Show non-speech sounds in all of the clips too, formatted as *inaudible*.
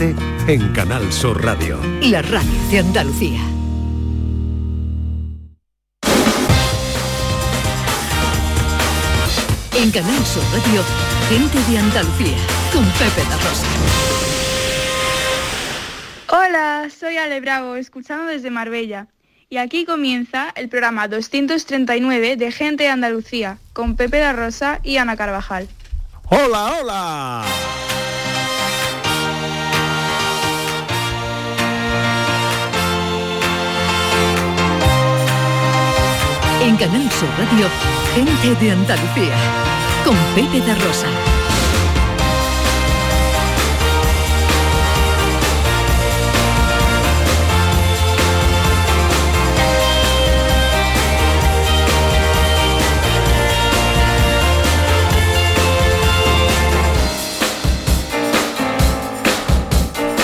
En Canal Sur Radio. La radio de Andalucía. En Canal Sur Radio, gente de Andalucía, con Pepe La Rosa. Hola, soy Ale Bravo, escuchando desde Marbella. Y aquí comienza el programa 239 de Gente de Andalucía, con Pepe da Rosa y Ana Carvajal. ¡Hola, hola! En Canal Sur Radio, gente de Andalucía, con Pepe da Rosa.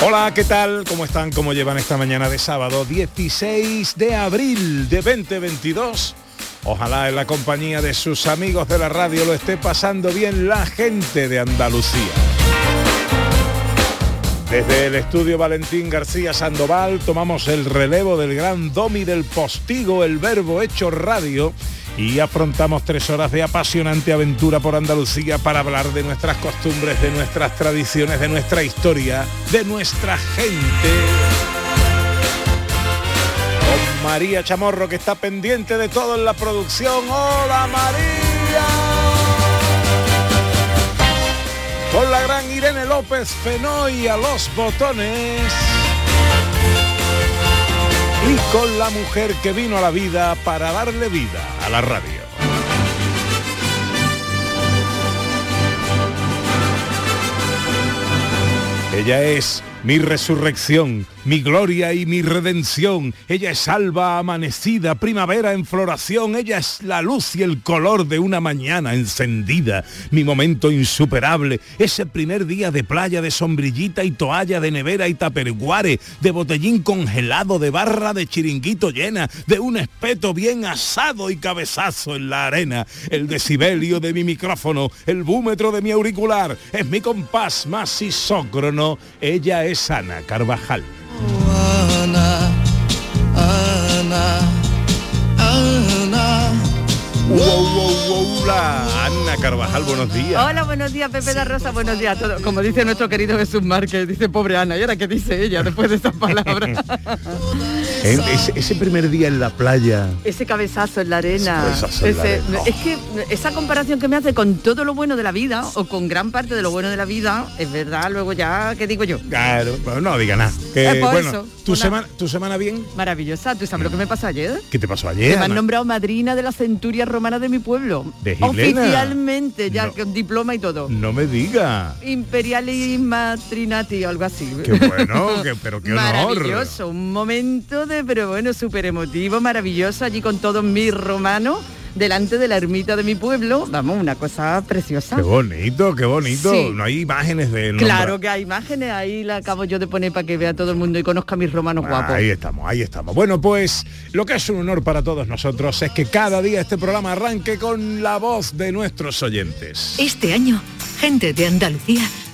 Hola, ¿qué tal? ¿Cómo están? ¿Cómo llevan esta mañana de sábado 16 de abril de 2022? Ojalá en la compañía de sus amigos de la radio lo esté pasando bien la gente de Andalucía. Desde el estudio Valentín García Sandoval tomamos el relevo del gran domi del postigo, el verbo hecho radio, y afrontamos tres horas de apasionante aventura por Andalucía para hablar de nuestras costumbres, de nuestras tradiciones, de nuestra historia, de nuestra gente. María Chamorro que está pendiente de todo en la producción. ¡Hola María! Con la gran Irene López Fenoy a los botones. Y con la mujer que vino a la vida para darle vida a la radio. Ella es mi resurrección, mi gloria y mi redención. Ella es alba amanecida, primavera en floración. Ella es la luz y el color de una mañana encendida. Mi momento insuperable, ese primer día de playa de sombrillita y toalla de nevera y taperguare, de botellín congelado, de barra de chiringuito llena, de un espeto bien asado y cabezazo en la arena. El decibelio de mi micrófono, el búmetro de mi auricular, es mi compás más isócrono. Ella es Ana Carvajal. Ana, Wow, wow, wow, la Ana Carvajal, buenos días. Hola, buenos días, Pepe da Rosa, buenos días a todos. Como dice nuestro querido Jesús Márquez, dice pobre Ana, ¿y ahora qué dice ella después de estas palabras? *laughs* Ese, ese primer día en la playa. Ese cabezazo en la arena. Ese en la ese- arena. Es que esa comparación que me hace con todo lo bueno de la vida, o con gran parte de lo bueno de la vida, es verdad, luego ya, ¿qué digo yo? Claro, no diga nada. Que, Eh, bueno, eso, ¿tu, una- semana, ¿tu semana bien? Maravillosa. ¿Tú sabes lo que me pasó ayer? ¿Qué te pasó Que ayer? me han nombrado madrina de la centuria romana de mi pueblo. ¿De? Oficialmente, ya No. con diploma y todo. No me diga. Imperialisma Trinati o algo así. Qué bueno, que- pero qué honor. Maravilloso, un momento de, pero bueno, súper emotivo, maravilloso, allí con todos mis romanos, delante de la ermita de mi pueblo. Vamos, una cosa preciosa. Qué bonito, qué bonito. Sí. No hay imágenes de Claro que hay imágenes, ahí la acabo yo de poner para que vea todo el mundo y conozca a mis romanos guapos. Ahí estamos, ahí estamos. Bueno, pues lo que es un honor para todos nosotros es que cada día este programa arranque con la voz de nuestros oyentes. Este año, gente de Andalucía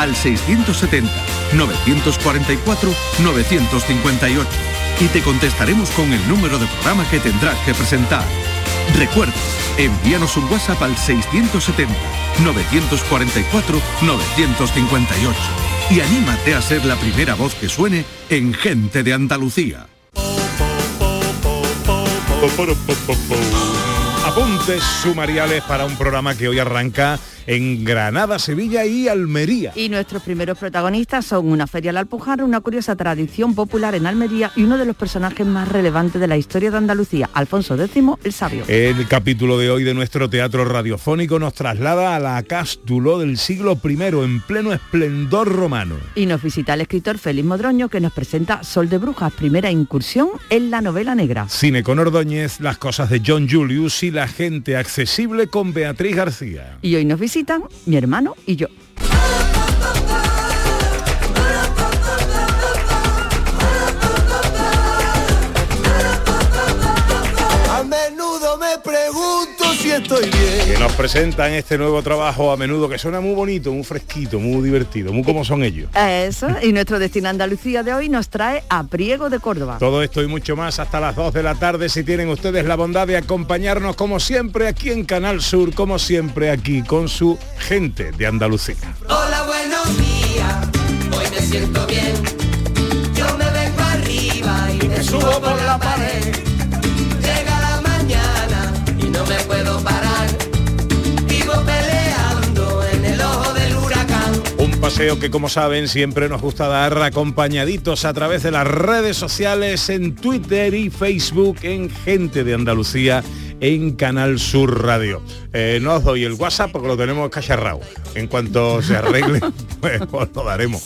al 670-944-958 y te contestaremos con el número de programa que tendrás que presentar. Recuerda, envíanos un WhatsApp al 670-944-958 y anímate a ser la primera voz que suene en Gente de Andalucía. Apuntes sumariales para un programa que hoy arranca en Granada, Sevilla y Almería. Y nuestros primeros protagonistas son una feria de la Alpujarra, una curiosa tradición popular en Almería y uno de los personajes más relevantes de la historia de Andalucía, Alfonso X el Sabio. El capítulo de hoy de nuestro teatro radiofónico nos traslada a la Cástulo del siglo I en pleno esplendor romano. Y nos visita el escritor Félix Modroño que nos presenta Sol de Brujas, primera incursión en la novela negra. Cine con Ordóñez, las cosas de John Julius y la gente accesible con Beatriz García. Y hoy nos mi hermano y yo. Si estoy bien. Que nos presentan este nuevo trabajo a menudo que suena muy bonito, muy fresquito, muy divertido, muy como son ellos. Eso, y nuestro destino Andalucía de hoy nos trae a Priego de Córdoba. Todo esto y mucho más hasta las 2 de la tarde si tienen ustedes la bondad de acompañarnos como siempre aquí en Canal Sur, como siempre aquí con su gente de Andalucía. Hola, buenos días. Hoy me siento bien. Yo me vengo arriba y me subo por la pared. Paseo que como saben siempre nos gusta dar acompañaditos a través de las redes sociales en Twitter y Facebook en Gente de Andalucía en Canal Sur Radio. Eh, no os doy el WhatsApp porque lo tenemos cacharrado. En cuanto se arregle, *laughs* pues os lo daremos.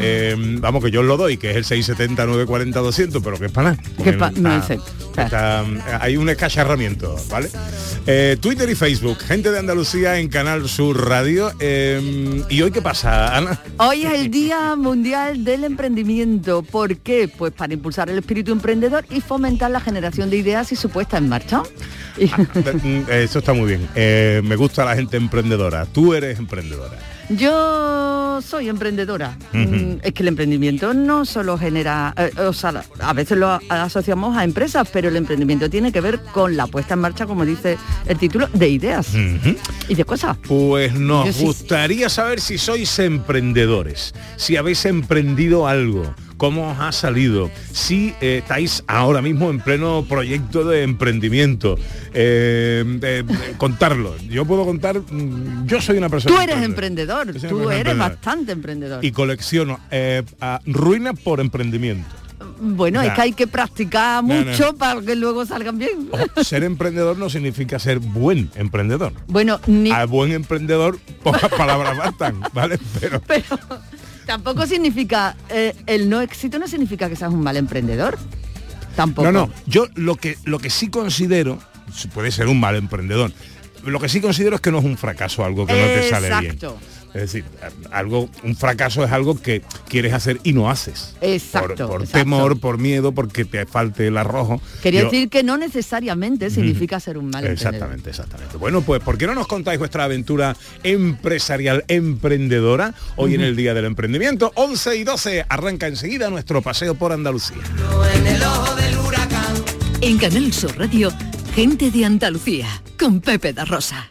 Eh, vamos, que yo os lo doy, que es el 670 940 200, pero que es para nada. Que pa- no sé. está- hay un escacharramiento, ¿vale? Eh, Twitter y Facebook, Gente de Andalucía en Canal Sur Radio. Eh, ¿Y hoy qué pasa, Ana? Hoy es el Día Mundial del Emprendimiento. ¿Por qué? Pues para impulsar el espíritu emprendedor y fomentar la generación de ideas y su puesta en marcha. *laughs* Eso está muy bien. Eh, me gusta la gente emprendedora. Tú eres emprendedora. Yo soy emprendedora. Mm, Es que el emprendimiento no solo genera, eh, o sea, a veces lo asociamos a empresas, pero el emprendimiento tiene que ver con la puesta en marcha, como dice el título, de ideas y de cosas. Pues nos Yo sí. gustaría saber si sois emprendedores, si habéis emprendido algo, cómo os ha salido, si eh, estáis ahora mismo en pleno proyecto de emprendimiento. Eh, de contarlo. Yo puedo contar, mm, yo soy una persona... Tú eres emprendedor, tú eres bastante emprendedor. Y colecciono eh, ruinas por emprendimiento. Bueno, es que hay que practicar mucho para que luego salgan bien. Ojo, ser emprendedor no significa ser buen emprendedor. Bueno, ni, A buen emprendedor, pocas palabras bastan, *laughs* ¿vale? Pero pero tampoco significa, eh, el no éxito no significa que seas un mal emprendedor. Tampoco. No, no, yo lo que, lo que sí considero, puede ser un mal emprendedor, lo que sí considero es que no es un fracaso algo que no te sale bien. Exacto. Es decir, algo, un fracaso es algo que quieres hacer y no haces. Exacto, Por, por exacto. temor, por miedo, porque te falte el arrojo. Quería Yo- decir que no necesariamente significa ser un mal. Exactamente, exactamente. Bueno, pues ¿por qué no nos contáis vuestra aventura empresarial emprendedora hoy en el Día del Emprendimiento? 11 y 12 arranca enseguida nuestro paseo por Andalucía. En el ojo del huracán. En Canal Sur Radio, Gente de Andalucía, con Pepe da Rosa.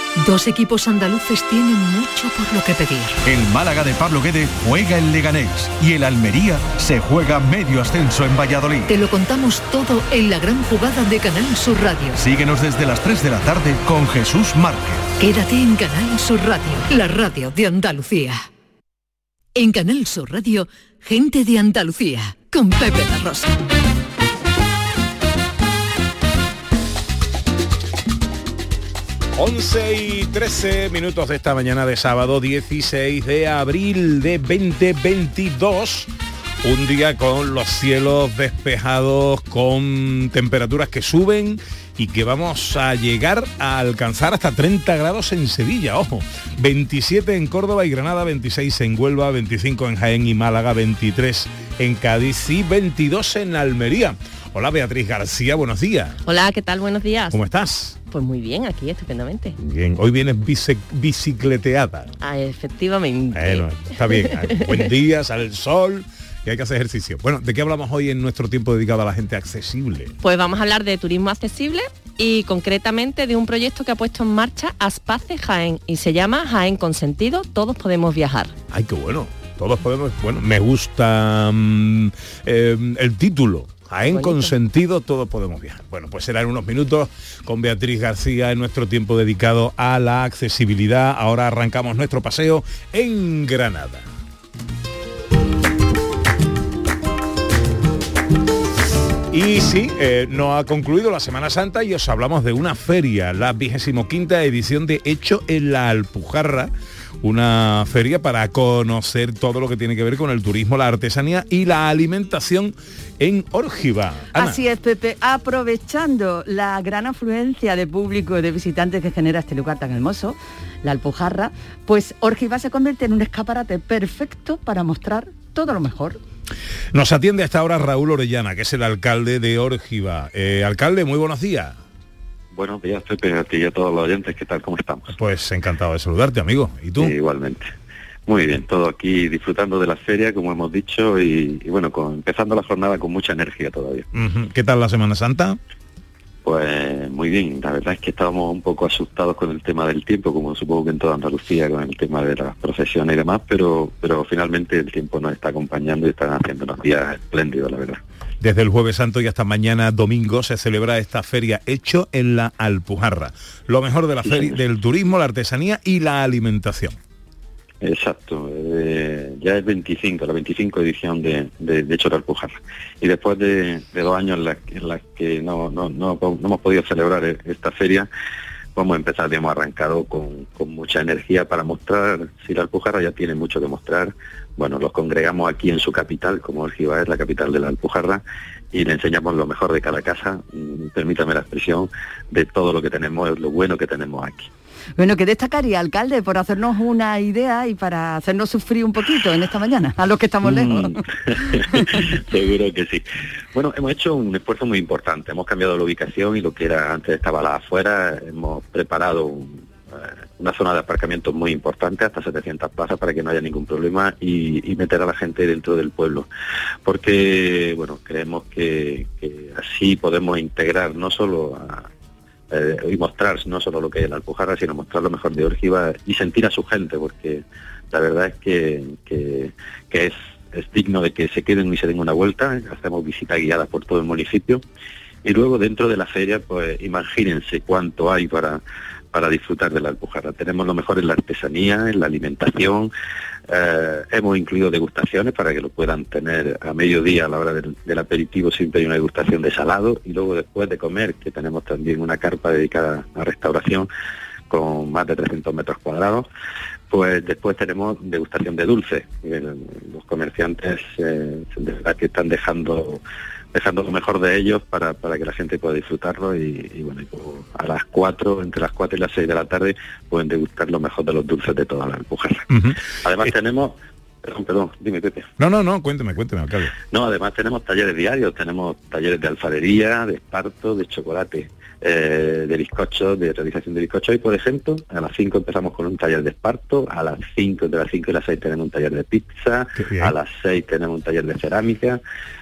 dos equipos andaluces tienen mucho por lo que pedir. El Málaga de Pablo Guede juega el Leganés y el Almería se juega medio ascenso en Valladolid. Te lo contamos todo en la gran jugada de Canal Sur Radio. Síguenos desde las 3 de la tarde con Jesús Márquez. Quédate en Canal Sur Radio, la radio de Andalucía. En Canal Sur Radio, Gente de Andalucía, con Pepe da Rosa. Once y 13 minutos de esta mañana de sábado 16 de abril de 2022. Un día con los cielos despejados, con temperaturas que suben y que vamos a llegar a alcanzar hasta 30 grados en Sevilla, ojo. 27 en Córdoba y Granada, 26 en Huelva, 25 en Jaén y Málaga, 23 en Cádiz y 22 en Almería. Hola Beatriz García, buenos días. Hola, ¿qué tal? Buenos días. ¿Cómo estás? Pues muy bien, aquí estupendamente. Bien, hoy vienes bici- bicicleteada. Ah, efectivamente. Bueno, está bien. *laughs* Buen día, sale el sol y hay que hacer ejercicio. Bueno, ¿de qué hablamos hoy en nuestro tiempo dedicado a la gente accesible? Pues vamos a hablar de turismo accesible y concretamente de un proyecto que ha puesto en marcha Aspace Jaén y se llama Jaén con sentido, todos podemos viajar. Ay, qué bueno. Todos podemos, bueno, me gusta mm, eh, el título. Jaén con sentido, todos podemos viajar. Bueno, pues será en unos minutos con Beatriz García en nuestro tiempo dedicado a la accesibilidad. Ahora arrancamos nuestro paseo en Granada. Y sí, eh, no ha concluido la Semana Santa y os hablamos de una feria, la vigésimo quinta edición de Hecho en la Alpujarra, una feria para conocer todo lo que tiene que ver con el turismo, la artesanía y la alimentación en Órgiva. Ana. Así es, Pepe, aprovechando la gran afluencia de público y de visitantes que genera este lugar tan hermoso, la Alpujarra, pues Órgiva se convierte en un escaparate perfecto para mostrar todo lo mejor. Nos atiende a esta hora Raúl Orellana, que es el alcalde de Órgiva. Eh, alcalde, muy buenos días. Buenos días, Pepe, a ti y a todos los oyentes. ¿Qué tal? ¿Cómo estamos? Pues encantado de saludarte, amigo. ¿Y tú? Sí, igualmente. Muy bien, todo aquí disfrutando de la feria, como hemos dicho, y, y bueno, con- empezando la jornada con mucha energía todavía. ¿Qué tal la Semana Santa? Pues muy bien, la verdad es que estábamos un poco asustados con el tema del tiempo, como supongo que en toda Andalucía, con el tema de las procesiones y demás, pero, pero finalmente el tiempo nos está acompañando y están haciendo unos días espléndidos, la verdad. Desde el jueves santo y hasta mañana domingo se celebra esta feria hecho en la Alpujarra. Lo mejor de la feria, del turismo, la artesanía y la alimentación. Exacto, eh, ya es 25, la 25 edición de, de, de Hecho de Alpujarra. Y después de, de dos años en las en las que no, no, no, no hemos podido celebrar e- esta feria, vamos a empezar, hemos arrancado con, con mucha energía para mostrar, si la Alpujarra ya tiene mucho que mostrar, bueno, los congregamos aquí en su capital, como Orgiva es la capital de la Alpujarra, y le enseñamos lo mejor de cada casa, mm, permítame la expresión, de todo lo que tenemos, lo bueno que tenemos aquí. Bueno, ¿qué destacaría, alcalde, por hacernos una idea y para hacernos sufrir un poquito en esta mañana, a los que estamos lejos? *laughs* Seguro que sí. Bueno, hemos hecho un esfuerzo muy importante. Hemos cambiado la ubicación y lo que era antes estaba la afuera. Hemos preparado un, una zona de aparcamiento muy importante, hasta 700 plazas para que no haya ningún problema y, meter a la gente dentro del pueblo. Porque, bueno, creemos que, así podemos integrar no solo a, eh, y mostrar no solo lo que es la Alpujarra, sino mostrar lo mejor de Orgiva y sentir a su gente, porque la verdad es que es, es digno de que se queden y se den una vuelta. Hacemos visitas guiadas por todo el municipio. Y luego dentro de la feria, pues imagínense cuánto hay para, para disfrutar de la Alpujarra. Tenemos lo mejor en la artesanía, en la alimentación. Eh, hemos incluido degustaciones para que lo puedan tener a mediodía a la hora del, aperitivo. Siempre hay una degustación de salado y luego después de comer, que tenemos también una carpa dedicada a restauración con más de 300 metros cuadrados. Pues después tenemos degustación de dulce. El- Los comerciantes eh, que están dejando dejando lo mejor de ellos para, para que la gente pueda disfrutarlo y, y bueno, y pues, a las 4, entre las 4 y las 6 de la tarde pueden degustar lo mejor de los dulces de toda la Alpujarra. Además tenemos, perdón, perdón, dime Pepe. No, no, no, cuénteme, cuénteme, alcalde. No, además tenemos talleres diarios, tenemos talleres de alfarería, de esparto, de chocolate, eh, de bizcocho, de realización de bizcocho. Y por ejemplo, a las 5 empezamos con un taller de esparto, a las 5, entre las 5 y las 6 tenemos un taller de pizza, a las 6 tenemos un taller de cerámica,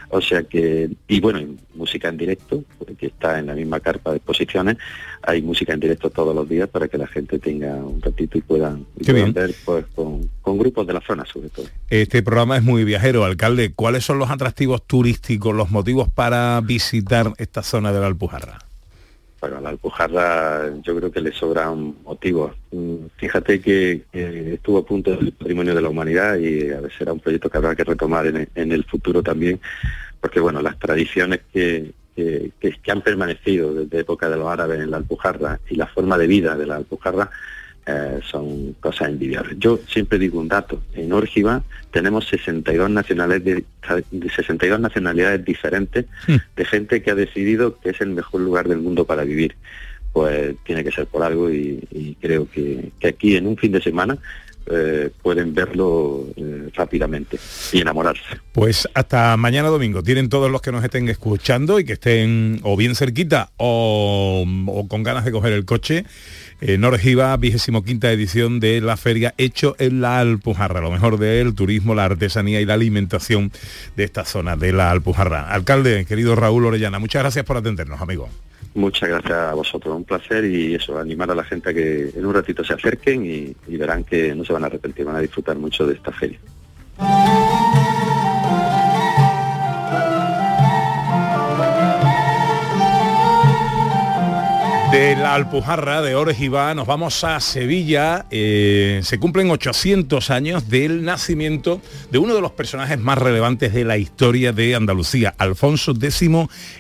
o sea que, y bueno, y música en directo, que está en la misma carpa de exposiciones, hay música en directo todos los días para que la gente tenga un ratito y puedan, y puedan ver pues con, con grupos de la zona sobre todo. Este programa es muy viajero, alcalde. ¿Cuáles son los atractivos turísticos, los motivos para visitar esta zona de la Alpujarra? Bueno, a la Alpujarra yo creo que le sobran motivos. Mm, Fíjate que, estuvo a punto del patrimonio de la humanidad y a ver, será un proyecto que habrá que retomar en, en el futuro también, porque bueno, las tradiciones que, que- que han permanecido desde época de los árabes en la Alpujarra y la forma de vida de la Alpujarra eh, son cosas envidiables. Yo siempre digo un dato, en Órgiva tenemos 62 nacionalidades, de, de 62 nacionalidades diferentes de gente que ha decidido que es el mejor lugar del mundo para vivir. pues tiene que ser por algo y, y creo que, que aquí en un fin de semana eh, pueden verlo eh, rápidamente y enamorarse. Pues hasta mañana domingo. Tienen todos los que nos estén escuchando y que estén o bien cerquita o, con ganas de coger el coche. Eh, Norgiva, vigésimo quinta edición de la feria hecho en la Alpujarra, lo mejor del turismo, la artesanía y la alimentación de esta zona de la Alpujarra. Alcalde, querido Raúl Orellana, muchas gracias por atendernos, amigo. Muchas gracias a vosotros, un placer y eso, animar a la gente a que en un ratito se acerquen y, y verán que no se van a arrepentir, van a disfrutar mucho de esta feria. De la Alpujarra de Orejiva nos vamos a Sevilla. Eh, se cumplen 800 años del nacimiento de uno de los personajes más relevantes de la historia de Andalucía, Alfonso X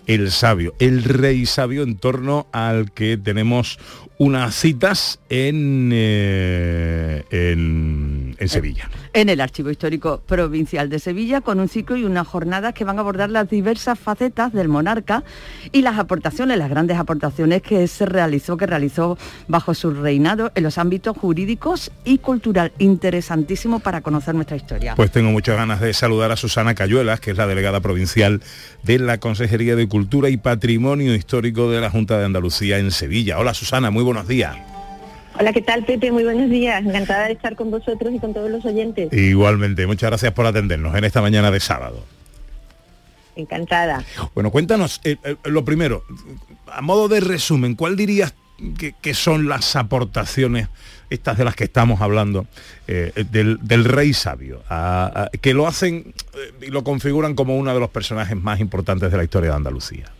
el Sabio, el rey sabio en torno al que tenemos unas citas en, eh, en, en Sevilla. En el Archivo Histórico Provincial de Sevilla, con un ciclo y unas jornadas que van a abordar las diversas facetas del monarca y las aportaciones, las grandes aportaciones que se realizó, que realizó bajo su reinado en los ámbitos jurídicos y cultural. Interesantísimo para conocer nuestra historia. Pues tengo muchas ganas de saludar a Susana Cayuelas, que es la delegada provincial de la Consejería de Cultura y Patrimonio Histórico de la Junta de Andalucía en Sevilla. Hola Susana, muy buenos días. Hola, ¿qué tal Pepe? Muy buenos días. Encantada de estar con vosotros y con todos los oyentes. Igualmente, muchas gracias por atendernos en esta mañana de sábado. Encantada. Bueno, cuéntanos, eh, eh, lo primero, a modo de resumen, ¿cuál dirías que, que son las aportaciones, estas de las que estamos hablando, eh, del, del rey sabio, a- a- que lo hacen y lo configuran como uno de los personajes más importantes de la historia de Andalucía?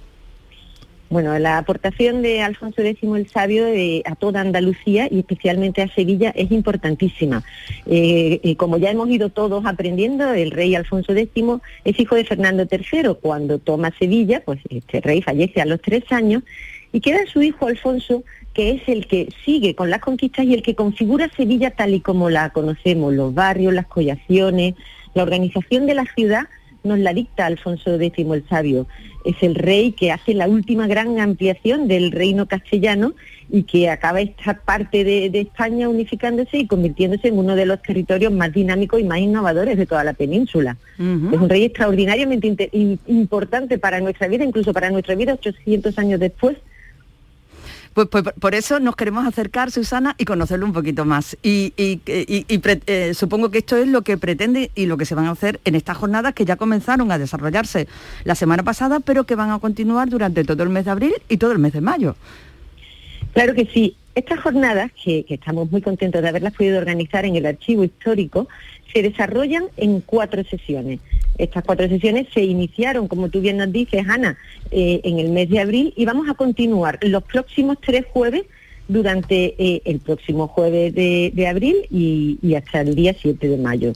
Bueno, la aportación de Alfonso X el Sabio eh, a toda Andalucía y especialmente a Sevilla es importantísima. Eh, eh, como ya hemos ido todos aprendiendo, el rey Alfonso X es hijo de Fernando III. Cuando toma Sevilla, pues este rey fallece a los tres años y queda su hijo Alfonso, que es el que sigue con las conquistas y el que configura Sevilla tal y como la conocemos, los barrios, las collaciones, la organización de la ciudad nos la dicta Alfonso X el Sabio. Es el rey que hace la última gran ampliación del reino castellano y que acaba esta parte de, de España unificándose y convirtiéndose en uno de los territorios más dinámicos y más innovadores de toda la península. Es un rey extraordinariamente importante para nuestra vida, incluso para nuestra vida 800 años después. Pues, pues, por eso nos queremos acercar, Susana, y conocerlo un poquito más. Y, y- y- eh, supongo que esto es lo que pretende y lo que se van a hacer en estas jornadas que ya comenzaron a desarrollarse la semana pasada, pero que van a continuar durante todo el mes de abril y todo el mes de mayo. Claro que sí. Estas jornadas, que, que estamos muy contentos de haberlas podido organizar en el archivo histórico, se desarrollan en cuatro sesiones. Estas cuatro sesiones se iniciaron, como tú bien nos dices, Ana, eh, en el mes de abril y vamos a continuar los próximos tres jueves durante eh, el próximo jueves de, abril y, hasta el día 7 de mayo.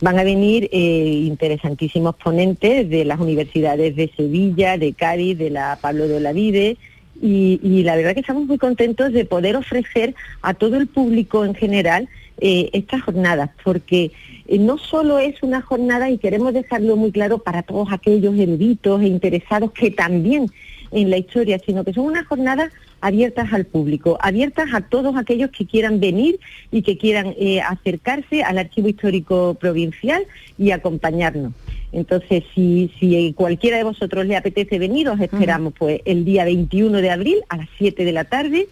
Van a venir eh, interesantísimos ponentes de las universidades de Sevilla, de Cádiz, de la Pablo de Olavide, y la verdad que estamos muy contentos de poder ofrecer a todo el público en general eh, estas jornadas, porque eh, no solo es una jornada, y queremos dejarlo muy claro para todos aquellos eruditos e interesados que también en la historia, sino que son unas jornadas abiertas al público, abiertas a todos aquellos que quieran venir y que quieran eh, acercarse al Archivo Histórico Provincial y acompañarnos. Entonces, si, si cualquiera de vosotros le apetece venir, os esperamos pues el día 21 de abril a las 7 de la tarde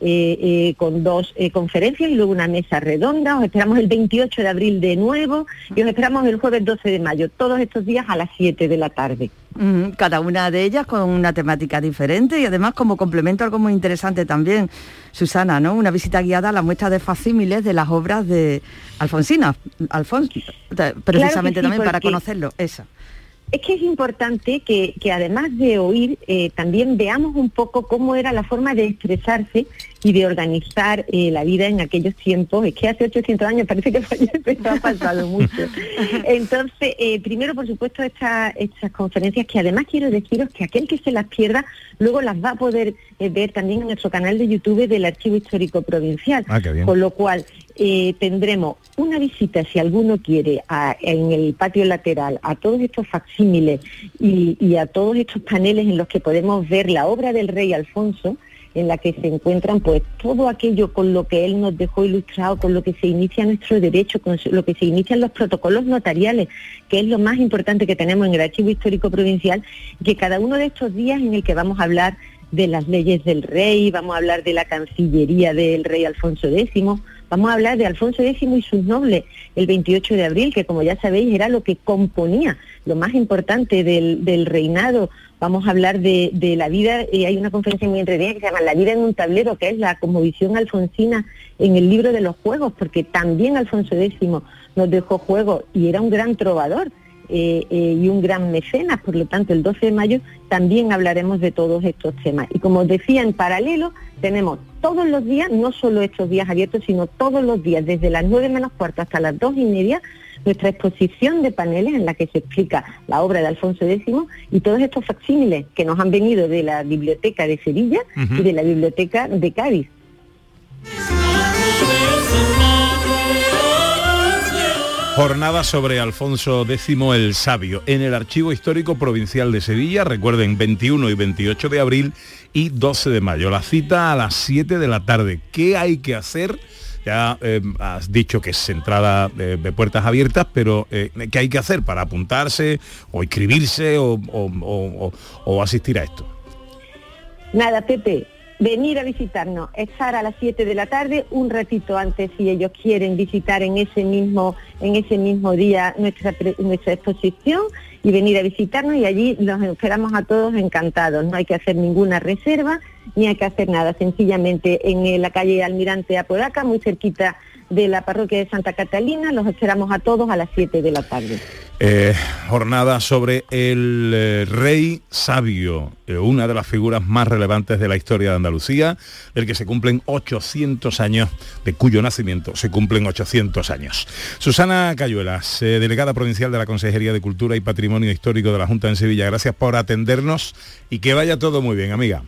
eh, eh, con dos eh, conferencias y luego una mesa redonda. Os esperamos el 28 de abril de nuevo y os esperamos el jueves 12 de mayo, todos estos días a las 7 de la tarde. Mm, Cada una de ellas con una temática diferente y además como complemento algo muy interesante también, Susana, ¿no? Una visita guiada a la muestra de facímiles de las obras de Alfonsina, Alfonso, precisamente sí, también para conocerlo, esa. Es que es importante que, que además de oír, eh, también veamos un poco cómo era la forma de expresarse y de organizar eh, la vida en aquellos tiempos. Es que hace 800 años parece que *laughs* fue ayer, pero ha pasado mucho. *laughs* Entonces, eh, primero, por supuesto, esta- estas conferencias que además quiero deciros que aquel que se las pierda luego las va a poder eh, ver también en nuestro canal de YouTube del Archivo Histórico Provincial. Ah, qué bien. Con lo cual, eh, tendremos una visita, si alguno quiere, a- en el patio lateral a todos estos facsímiles y, a todos estos paneles en los que podemos ver la obra del rey Alfonso, en la que se encuentran pues todo aquello con lo que él nos dejó ilustrado, con lo que se inicia nuestro derecho, con lo que se inician los protocolos notariales, que es lo más importante que tenemos en el Archivo Histórico Provincial, que cada uno de estos días en el que vamos a hablar de las leyes del rey, vamos a hablar de la Cancillería del rey Alfonso X, vamos a hablar de Alfonso X y sus nobles el 28 de abril, que como ya sabéis era lo que componía lo más importante del, reinado. Vamos a hablar de, la vida, y hay una conferencia muy entretenida que se llama La vida en un tablero, que es la conmovisión alfonsina en el libro de los juegos, porque también Alfonso X nos dejó juegos y era un gran trovador. Eh, eh, y un gran mecenas, por lo tanto el 12 de mayo también hablaremos de todos estos temas. Y como os decía, en paralelo tenemos todos los días, no solo estos días abiertos, sino todos los días, desde las 9 menos cuarto hasta las 2 y media, nuestra exposición de paneles en la que se explica la obra de Alfonso X y todos estos facsímiles que nos han venido de la Biblioteca de Sevilla y de la Biblioteca de Cádiz. Jornada sobre Alfonso X el Sabio en el Archivo Histórico Provincial de Sevilla, recuerden 21 y 28 de abril y 12 de mayo. La cita a las 7 de la tarde. ¿Qué hay que hacer? Ya eh, has dicho que es entrada eh, de puertas abiertas, pero eh, ¿qué hay que hacer para apuntarse o inscribirse o, asistir a esto? Nada, Pepe, venir a visitarnos, estar a las 7 de la tarde, un ratito antes si ellos quieren visitar en ese mismo, en ese mismo día nuestra, nuestra exposición y venir a visitarnos y allí los esperamos a todos encantados. No hay que hacer ninguna reserva ni hay que hacer nada, sencillamente en eh, la calle Almirante Apodaca, muy cerquita de la parroquia de Santa Catalina, los esperamos a todos a las 7 de la tarde. Eh, jornada sobre el eh, rey sabio, eh, una de las figuras más relevantes de la historia de Andalucía, del que se cumplen 800 años, de cuyo nacimiento se cumplen 800 años. Susana Cayuelas, delegada provincial de la Consejería de Cultura y Patrimonio Histórico de la Junta en Sevilla, gracias por atendernos y que vaya todo muy bien, amiga.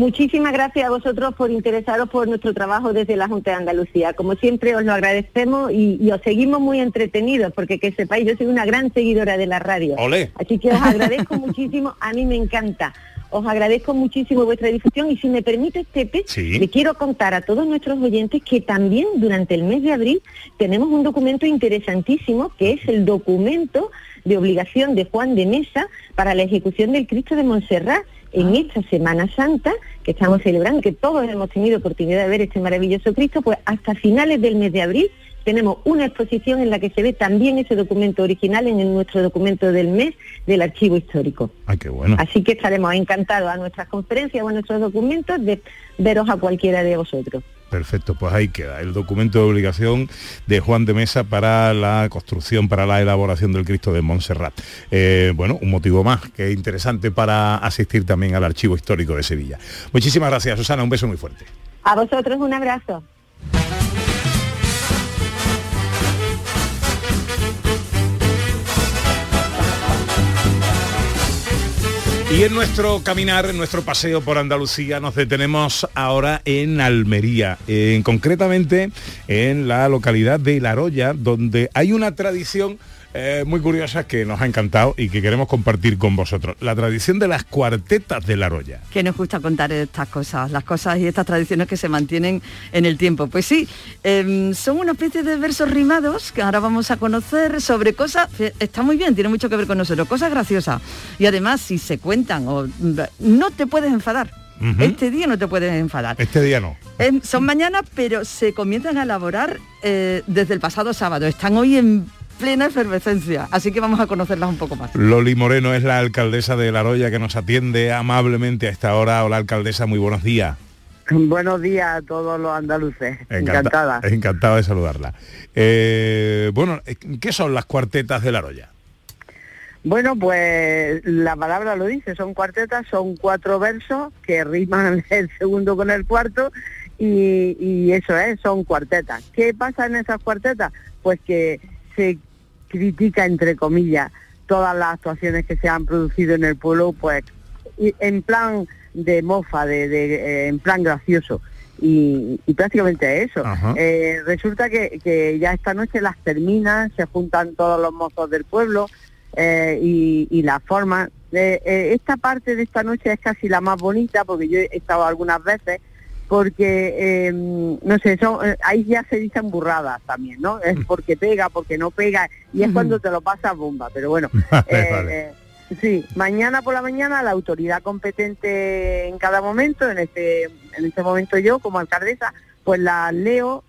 Muchísimas gracias a vosotros por interesaros por nuestro trabajo desde la Junta de Andalucía. Como siempre os lo agradecemos y, y os seguimos muy entretenidos porque que sepáis, yo soy una gran seguidora de la radio. Olé. Así que os agradezco *laughs* muchísimo, a mí me encanta. Os agradezco muchísimo vuestra difusión y si me permite, Pepe, Sí. le quiero contar a todos nuestros oyentes que también durante el mes de abril tenemos un documento interesantísimo que es el documento de obligación de Juan de Mesa para la ejecución del Cristo de Montserrat en esta Semana Santa que estamos celebrando, que todos hemos tenido oportunidad de ver este maravilloso Cristo, pues hasta finales del mes de abril tenemos una exposición en la que se ve también ese documento original en nuestro documento del mes del archivo histórico. Ay, qué bueno. Así que estaremos encantados a nuestras conferencias o a nuestros documentos de veros a cualquiera de vosotros. Perfecto, pues ahí queda el documento de obligación de Juan de Mesa para la construcción, para la elaboración del Cristo de Montserrat. Eh, bueno, un motivo más que es interesante para asistir también al Archivo Histórico de Sevilla. Muchísimas gracias, Susana, un beso muy fuerte. A vosotros un abrazo. Y en nuestro caminar, en nuestro paseo por Andalucía, nos detenemos ahora en Almería, en, concretamente en la localidad de La Roya, donde hay una tradición eh, muy curiosa que nos ha encantado y que queremos compartir con vosotros. La tradición de las cuartetas de La Roya. que nos gusta contar estas cosas, las cosas y estas tradiciones que se mantienen en el tiempo. Pues sí, em, son una especie de versos rimados que ahora vamos a conocer sobre cosas, está muy bien, tiene mucho que ver con nosotros, cosas graciosas. Y además, si se cuentan, o, no te puedes enfadar. Este día no te puedes enfadar. Este día no. Em, son mañanas, pero se comienzan a elaborar eh, desde el pasado sábado. Están hoy en plena efervescencia, así que vamos a conocerlas un poco más. Loli Moreno es la alcaldesa de La Roya que nos atiende amablemente a esta hora. Hola, alcaldesa, muy buenos días. Buenos días a todos los andaluces. Encanta- Encantada. Encantado de saludarla. Eh, bueno, ¿qué son las cuartetas de La Roya? Bueno, pues la palabra lo dice, son cuartetas, son cuatro versos que riman *laughs* el segundo con el cuarto y, y eso es, son cuartetas. ¿Qué pasa en esas cuartetas? Pues que se critica, entre comillas, todas las actuaciones que se han producido en el pueblo, pues en plan de mofa, de, de, eh, en plan gracioso. Y, y prácticamente eso. Eh, resulta que, que ya esta noche las terminan, se juntan todos los mozos del pueblo eh, y, y la forma, eh, esta parte de esta noche es casi la más bonita porque yo he estado algunas veces porque eh, no sé, son, eh, ahí ya se dicen burradas también, ¿no? Es porque pega, porque no pega y es cuando te lo pasas bomba, pero bueno. *laughs* eh, eh, Sí, mañana por la mañana la autoridad competente en cada momento, en este, en este momento yo como alcaldesa, pues la leo,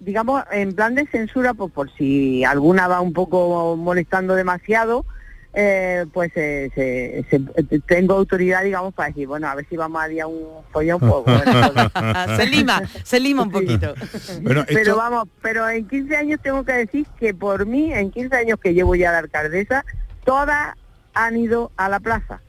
digamos, en plan de censura, pues por si alguna va un poco molestando demasiado, eh, pues eh, se- se- tengo autoridad, digamos, para decir, bueno, a ver si vamos a día un follón, *laughs* bueno, pues- se lima, se lima un poquito. Bueno, pero vamos, pero en 15 años tengo que decir que por mí, en 15 años que llevo ya de alcaldesa, todas han ido a la plaza.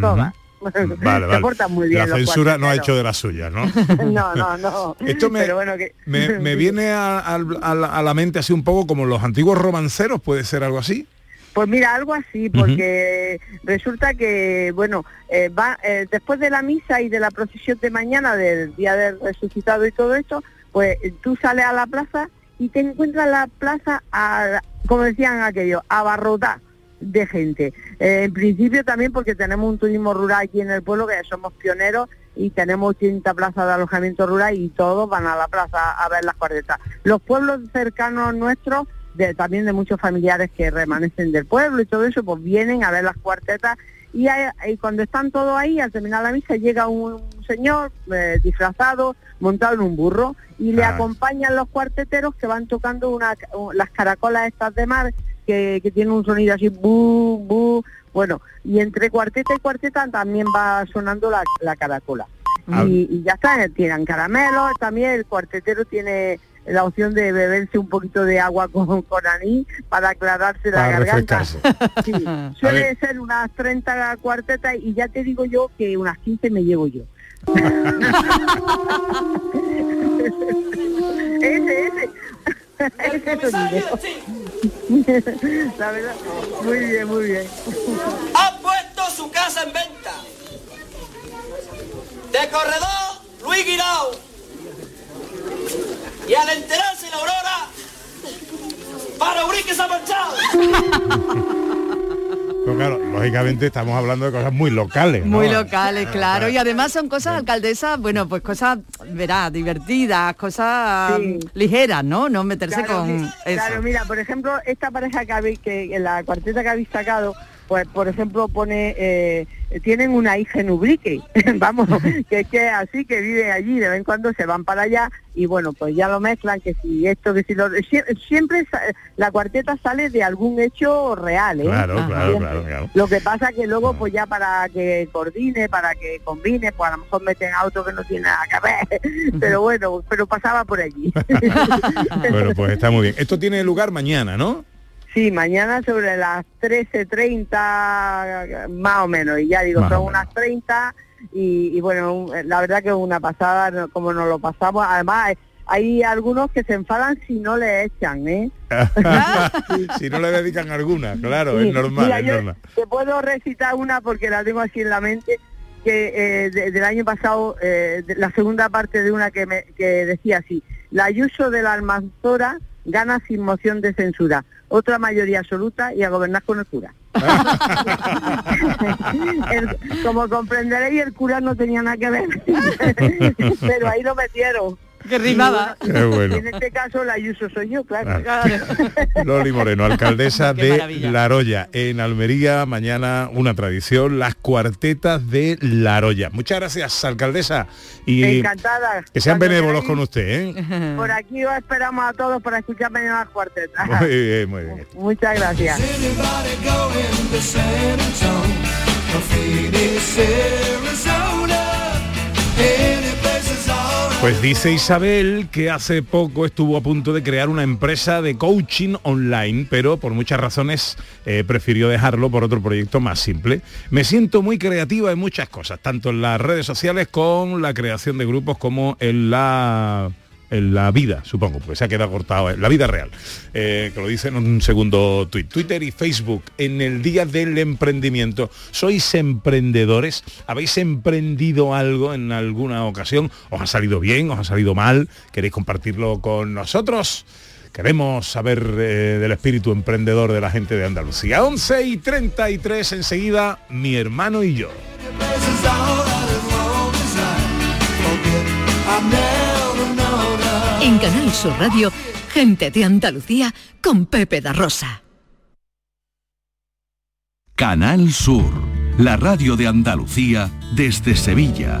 Todas. Vale, *laughs* Se vale. portan muy bien. La censura no ha hecho de las suyas, ¿no? *laughs* No, no, no. Esto me, Pero bueno, que... me, me viene a, a- la, a la mente así un poco como los antiguos romanceros, puede ser algo así. Pues mira, algo así, porque resulta que, bueno, eh, va eh, después de la misa y de la procesión de mañana, del Día del Resucitado y todo esto, pues tú sales a la plaza y te encuentras la plaza, a- como decían aquellos, abarrotada de gente. Eh, en principio también porque tenemos un turismo rural aquí en el pueblo, que somos pioneros y tenemos 80 plazas de alojamiento rural y todos van a la plaza a ver las cuartetas. Los pueblos cercanos nuestros, de- también de muchos familiares que remanecen del pueblo y todo eso, pues vienen a ver las cuartetas y, hay- y cuando están todos ahí, al terminar la misa, llega un señor eh, disfrazado, montado en un burro, y le Ah. acompañan los cuarteteros que van tocando una, las caracolas estas de mar, que, que tienen un sonido así, bu, bu, bueno, y entre cuarteta y cuarteta también va sonando la, la caracola. Ah. Y, y ya está, tiran caramelos, también el cuartetero tiene la opción de beberse un poquito de agua con, con anís para aclararse la garganta. Sí, *laughs* suele ser unas 30 cuartetas y ya te digo yo que unas 15 me llevo yo. *laughs* ese, ese. ese sonido. *laughs* La verdad, muy bien, muy bien. ha puesto su casa en venta. De corredor, Luis Guirao. Y al enterarse la aurora, para Urique se ha marchado. Pero claro, lógicamente estamos hablando de cosas muy locales. ¿no? Muy locales, Ah, claro. Y además son cosas, alcaldesa, bueno, pues cosas, verá, divertidas, cosas Sí. ligeras, ¿no? No meterse Claro, con eso. Claro, mira, por ejemplo, esta pareja que habéis, que en la cuarteta que habéis sacado, pues por ejemplo pone, eh, tienen una hija en Ubrique, *laughs* vamos, que es que así que vive allí, de vez en cuando se van para allá y bueno, pues ya lo mezclan, que si esto, que si lo... sie- Siempre la cuarteta sale de algún hecho real, ¿eh? Claro, claro, claro, claro. Lo que pasa que luego pues ya para que coordine, para que combine, pues a lo mejor meten auto que no tiene nada que ver, *laughs* pero bueno, pero pasaba por allí. *laughs* Bueno, pues está muy bien. Esto tiene lugar mañana, ¿no? Sí, mañana sobre las 13.30 más o menos, y ya digo, Más son unas 30 y, y bueno, un- la verdad que es una pasada como nos lo pasamos. Además, hay, hay algunos que se enfadan si no le echan, ¿eh? *laughs* si no le dedican alguna, claro, Sí. es normal, Mira, es yo normal. Te puedo recitar una porque la tengo así en la mente, que eh, de- del año pasado, eh, de- la segunda parte de una que, me, que decía así, la Ayuso de la Almanzora gana sin moción de censura, otra mayoría absoluta y a gobernar con el cura. *laughs* El- como comprenderéis, el cura no tenía nada que ver, *laughs* pero ahí lo metieron. Que rimaba. Y, Qué bueno. En este caso, la Ayuso soy yo, claro. *laughs* Loli Moreno, alcaldesa *laughs* Qué de maravilla. La Roya, en Almería, mañana una tradición, las cuartetas de La Roya. Muchas gracias, alcaldesa, y Encantada. que sean Cuando benévolos queráis, con usted, ¿eh? *laughs* Por aquí os esperamos a todos para escuchar mañana las cuartetas. Muy bien, muy bien. Muchas gracias. Phoenix, Arizona, Pues dice Isabel que hace poco estuvo a punto de crear una empresa de coaching online, pero por muchas razones eh, prefirió dejarlo por otro proyecto más simple. Me siento muy creativa en muchas cosas, tanto en las redes sociales con la creación de grupos como en la la vida, supongo, porque se ha quedado cortado, en la vida real, eh, que lo dice en un segundo tuit. Twitter y Facebook, en el Día del Emprendimiento, ¿sois emprendedores? ¿Habéis emprendido algo en alguna ocasión? ¿Os ha salido bien? ¿Os ha salido mal? ¿Queréis compartirlo con nosotros? Queremos saber eh, del espíritu emprendedor de la gente de Andalucía. 11 y 33 enseguida, mi hermano y yo. En Canal Sur Radio, gente de Andalucía con Pepe da Rosa. Canal Sur, la radio de Andalucía desde Sevilla.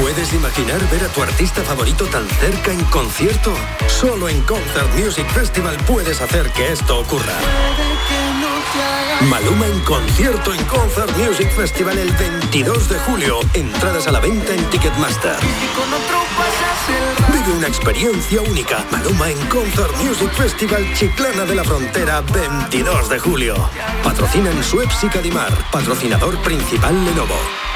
¿Puedes imaginar ver a tu artista favorito tan cerca en concierto? Solo en Concert Music Festival puedes hacer que esto ocurra. Maluma en concierto en Concert Music Festival el 22 de julio. Entradas a la venta en Ticketmaster. Vive una experiencia única. Maluma en Concert Music Festival Chiclana de la Frontera 22 de julio. Patrocinan Suez y Cadimar. Patrocinador principal Lenovo.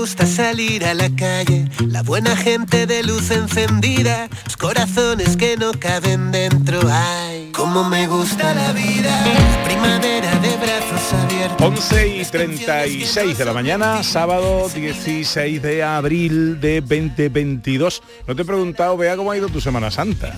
Gusta salir a la calle, la buena gente de luz encendida, los corazones que no caben dentro. Ay, cómo me gusta la vida, la primavera de brazos abiertos. 11 y 36 de la mañana, sábado 16 de abril de 2022. No te he preguntado, vea cómo ha ido tu Semana Santa.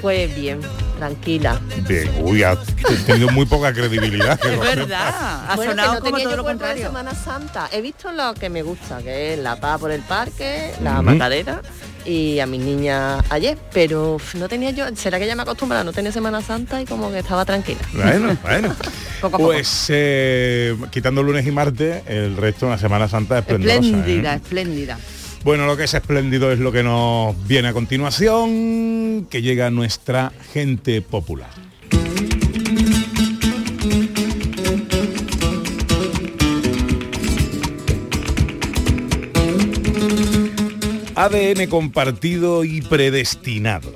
Pues bien, tranquila. Bien, uy, has tenido muy poca credibilidad. *laughs* Es verdad. Ha sonado sonado como como todo lo contrario. De Semana Santa. He visto lo que me gusta, que es la paz por el parque, la Ujú. macadera y a mis niñas ayer, pero no tenía yo, será que ya me acostumbraba, no tenía Semana Santa y como que estaba tranquila. Bueno, *laughs* bueno. Pues eh, quitando lunes y martes, el resto de una Semana Santa esplendorosa. ¿eh? Espléndida, espléndida. Bueno, lo que es espléndido es lo que nos viene a continuación, que llega nuestra gente popular. ADN compartido y predestinado.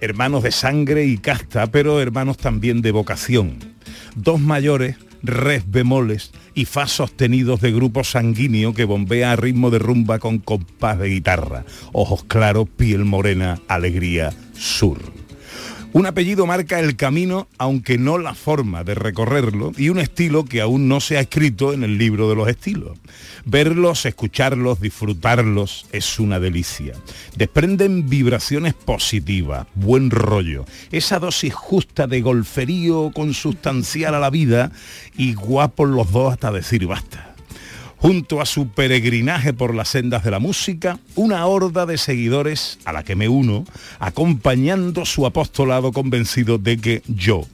Hermanos de sangre y casta, pero hermanos también de vocación. Dos mayores, res bemoles y fa sostenidos de grupo sanguíneo que bombea a ritmo de rumba con compás de guitarra. Ojos claros, piel morena, alegría, sur. Un apellido marca el camino, aunque no la forma de recorrerlo, y un estilo que aún no se ha escrito en el libro de los estilos. Verlos, escucharlos, disfrutarlos es una delicia. Desprenden vibraciones positivas, buen rollo, esa dosis justa de golferío consustancial a la vida y guapos los dos hasta decir basta. Junto a su peregrinaje por las sendas de la música, una horda de seguidores a la que me uno, acompañando su apostolado convencido de que yo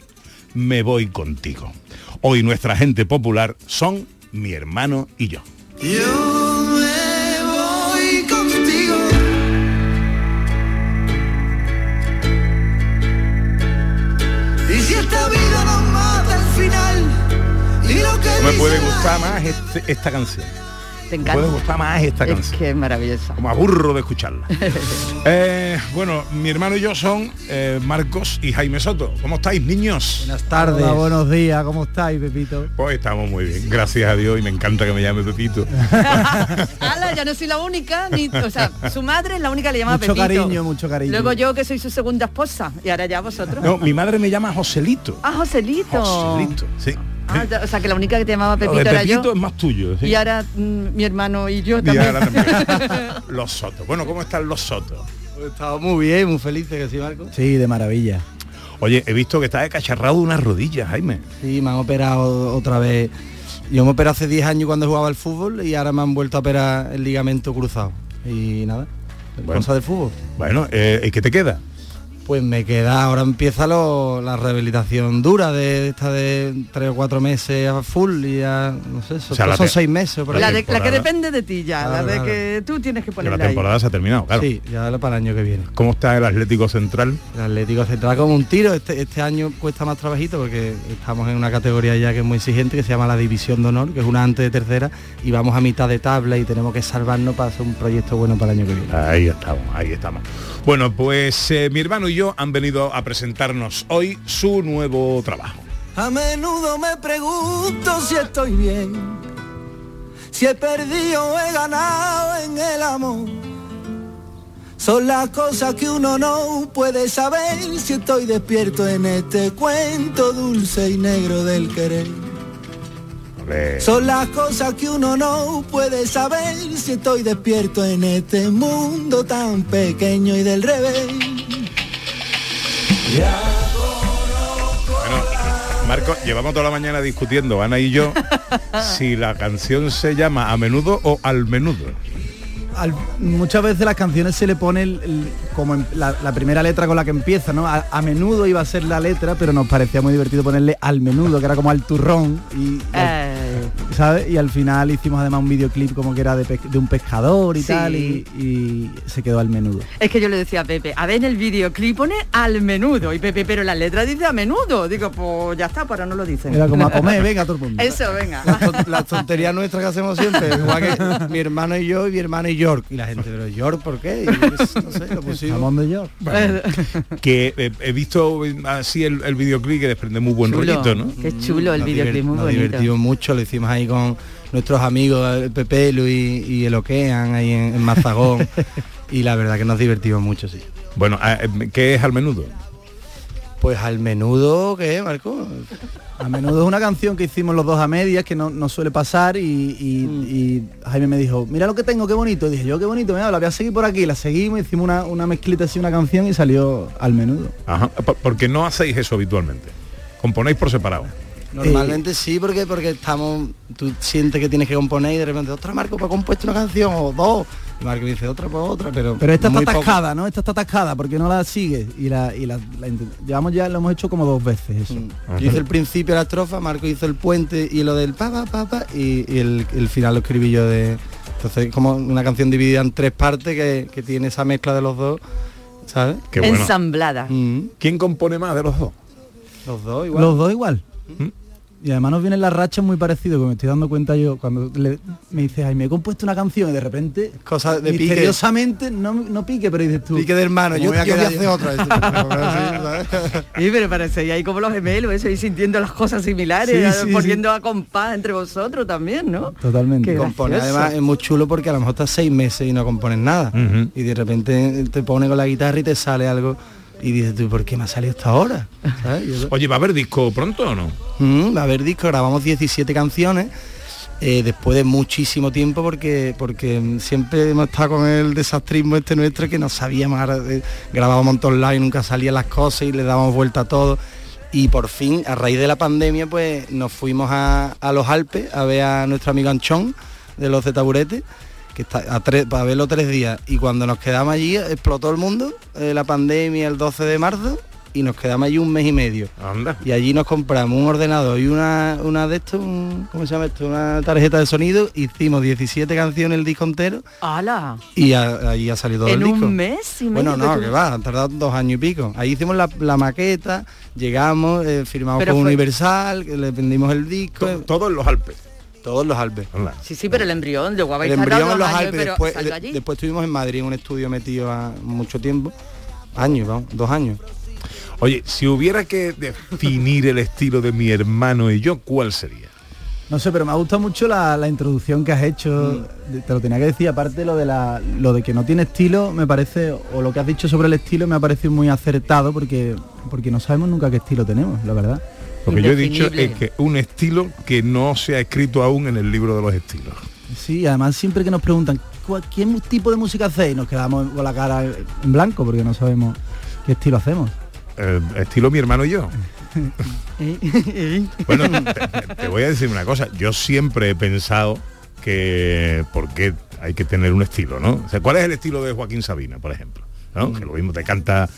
me voy contigo. Hoy nuestra gente popular son mi hermano y yo. No me puede gustar más este- esta canción. Te Me encanta. puede gustar más esta Es canción. que es maravillosa. Como aburro de escucharla. *laughs* Eh, bueno, mi hermano y yo son eh, Marcos y Jaime Soto. ¿Cómo estáis, niños? Buenas tardes. Hola, buenos días, ¿cómo estáis, Pepito? Pues estamos muy bien, gracias a Dios y me encanta que me llame Pepito. *laughs* Ala, ya no soy la única, ni, o sea, su madre es la única que le llama Mucho Pepito. cariño, mucho cariño. Luego yo que soy su segunda esposa y ahora ya vosotros. No, mi madre me llama Joselito. Ah, Joselito. Joselito, sí. Ah, o sea que la única que te llamaba Pepito de era Pepito yo. es más tuyo. sí. Y ahora mm, mi hermano y yo Y también. ahora también. *laughs* Los Sotos. Bueno, ¿cómo están los Sotos? Estaba muy bien, muy felices, que sí, Marco. Sí, de maravilla. Oye, he visto que estás cacharrado de unas rodillas, Jaime. Sí, me han operado otra vez. Yo me operé hace 10 años cuando jugaba al fútbol y ahora me han vuelto a operar el ligamento cruzado. Y nada, Bueno. cosa del fútbol. Bueno, eh, ¿y qué te queda? Pues me queda, ahora empieza lo- la rehabilitación dura de esta de tres o cuatro meses a full y ya, no sé, sea, la son te- seis meses. o por La, de- la que depende de ti ya, Claro, la de claro. que tú tienes que ponerle la ahí. temporada se ha terminado, claro. Sí, ya para el año que viene. ¿Cómo está el Atlético Central? El Atlético Central como un tiro. Este, este año cuesta más trabajito porque estamos en una categoría ya que es muy exigente, que se llama la División de Honor, que es una antes de tercera, y vamos a mitad de tabla y tenemos que salvarnos para hacer un proyecto bueno para el año que viene. Ahí estamos, ahí estamos. Bueno, pues eh, mi hermano yo han venido a presentarnos hoy su nuevo trabajo. A menudo me pregunto si estoy bien, si he perdido o he ganado en el amor. Son las cosas que uno no puede saber si estoy despierto en este cuento dulce y negro del querer. Son las cosas que uno no puede saber si estoy despierto en este mundo tan pequeño y del revés. Bueno, Marco, llevamos toda la mañana discutiendo, Ana y yo, *laughs* si la canción se llama a menudo o al menudo. Al- muchas veces las canciones se le pone el- el- como en la, la primera letra con la que empieza, ¿no? A, a menudo iba a ser la letra, pero nos parecía muy divertido ponerle al menudo, que era como al turrón. Y, y al- Eh, ¿sabes? Y al final hicimos además un videoclip como que era de, un pescador y Sí. tal, y, y se quedó al menudo. es que yo le decía a Pepe, a ver en el videoclip pone al menudo y Pepe, pero la letra dice a menudo. Digo, pues ya está, pero no lo dicen. Era como a comer, venga todo el mundo. *laughs* Eso, venga. Las ton- las tonterías nuestras que hacemos siempre, igual que mi hermano y yo y mi hermana y York. Y la gente, pero York, ¿por qué? Y pues, no sé, lo *laughs* pusimos. Jamón de York. Que eh, he visto así el, el videoclip que desprende muy buen Chulo. rollito, ¿no? Qué chulo el Nos videoclip, divert- muy nos bonito. divertimos mucho, lo hicimos ahí con nuestros amigos, el Pepe, Luis y el Okean ahí en, en Mazagón. *laughs* y la verdad que nos divertimos mucho, sí. Bueno, ah, eh, ¿qué es al menudo? Pues al menudo, ¿qué, Marco? A menudo es una canción que hicimos los dos a medias, que no, no suele pasar, y, y- y Jaime me dijo, mira lo que tengo, qué bonito. Y dije, yo qué bonito, mira, la voy a seguir por aquí. La seguimos, hicimos una, una mezclita así, una canción y salió al menudo. Ajá, por- porque no hacéis eso habitualmente. Componéis por separado. Normalmente sí, porque porque estamos, tú sientes que tienes que componer y de repente, otra Marco, pues ha compuesto una canción o dos. Y Marco dice otra pues otra, pero. Pero esta está poco. atascada, ¿no? Esta está atascada porque no la sigue y la, y la, la llevamos ya lo hemos hecho como dos veces eso. Yo hice el principio de la estrofa, Marco hizo el puente y lo del pa pa pa pa y, y el, el final lo escribí yo de. Entonces como una canción dividida en tres partes que, que tiene esa mezcla de los dos, ¿sabes? Qué bueno. Ensamblada. ¿Quién compone más de los dos? Los dos igual. Los dos igual. Y además nos vienen las rachas muy parecidos, que me estoy dando cuenta yo cuando le- me dices, ay, me he compuesto una canción y de repente, Cosa de pique. misteriosamente, no, no pique, pero dices tú. Pique de hermano, ¿cómo yo, voy a quedar hacer otra. Sí, pero *laughs* parece ahí como los gemelos, eso, y sintiendo las cosas similares, Sí, sí, poniendo a compás entre vosotros también, ¿no? Totalmente. Compone, además es muy chulo porque a lo mejor estás seis meses y no compones nada. Y de repente te pone con la guitarra y te sale algo y dices tú, ¿por qué me ha salido esta hora? ¿Sabes? Y eso- Oye, ¿va a haber disco pronto o no? Mm, va a haber disco, grabamos 17 canciones. eh, después de muchísimo tiempo porque porque siempre hemos estado con el desastrismo este nuestro que no sabíamos ahora, eh, grabábamos un montón live nunca salían las cosas y le dábamos vuelta a todo y por fin a raíz de la pandemia pues nos fuimos a, a los Alpes a ver a nuestro amigo Anchón de los de taburete, que está a tres, para verlo tres días. Y cuando nos quedamos allí, explotó el mundo, eh, la pandemia el 12 de marzo, y nos quedamos allí un mes y medio. Anda. Y allí nos compramos un ordenador y una, una de estos, un- ¿cómo se llama esto? Una tarjeta de sonido, hicimos 17 canciones el disco entero ¡Hala! y a- allí ha salido todo ¿En el disco. un mes y Bueno, no, que va, han tardado dos años y pico. Ahí hicimos la, la maqueta, llegamos, eh, firmamos Pero con fue- Universal, que le vendimos el disco. Todo en los Alpes. Todos los Alpes. Sí, sí, pero el embrión, luego habéis El embrión en los años, Alpes, pero después, de- allí. después estuvimos en Madrid en un estudio metido a mucho tiempo. Años, vamos, dos años. Oye, si hubiera que definir el estilo de mi hermano y yo, ¿cuál sería? No sé, pero me ha gustado mucho la, la introducción que has hecho. Mm. De- Te lo tenía que decir, aparte lo de la, lo de que no tiene estilo, me parece, o lo que has dicho sobre el estilo me ha parecido muy acertado porque, porque no sabemos nunca qué estilo tenemos, la verdad. Lo que yo he dicho es que un estilo que no se ha escrito aún en el libro de los estilos. Sí, además siempre que nos preguntan "¿Cuál- qué tipo de música hacéis, nos quedamos con la cara en blanco porque no sabemos qué estilo hacemos. Eh, estilo mi hermano y yo. *laughs* *laughs* Bueno, te, te voy a decir una cosa. Yo siempre he pensado que porque hay que tener un estilo, ¿no? O sea, ¿cuál es el estilo de Joaquín Sabina, por ejemplo? ¿No? Que lo mismo te canta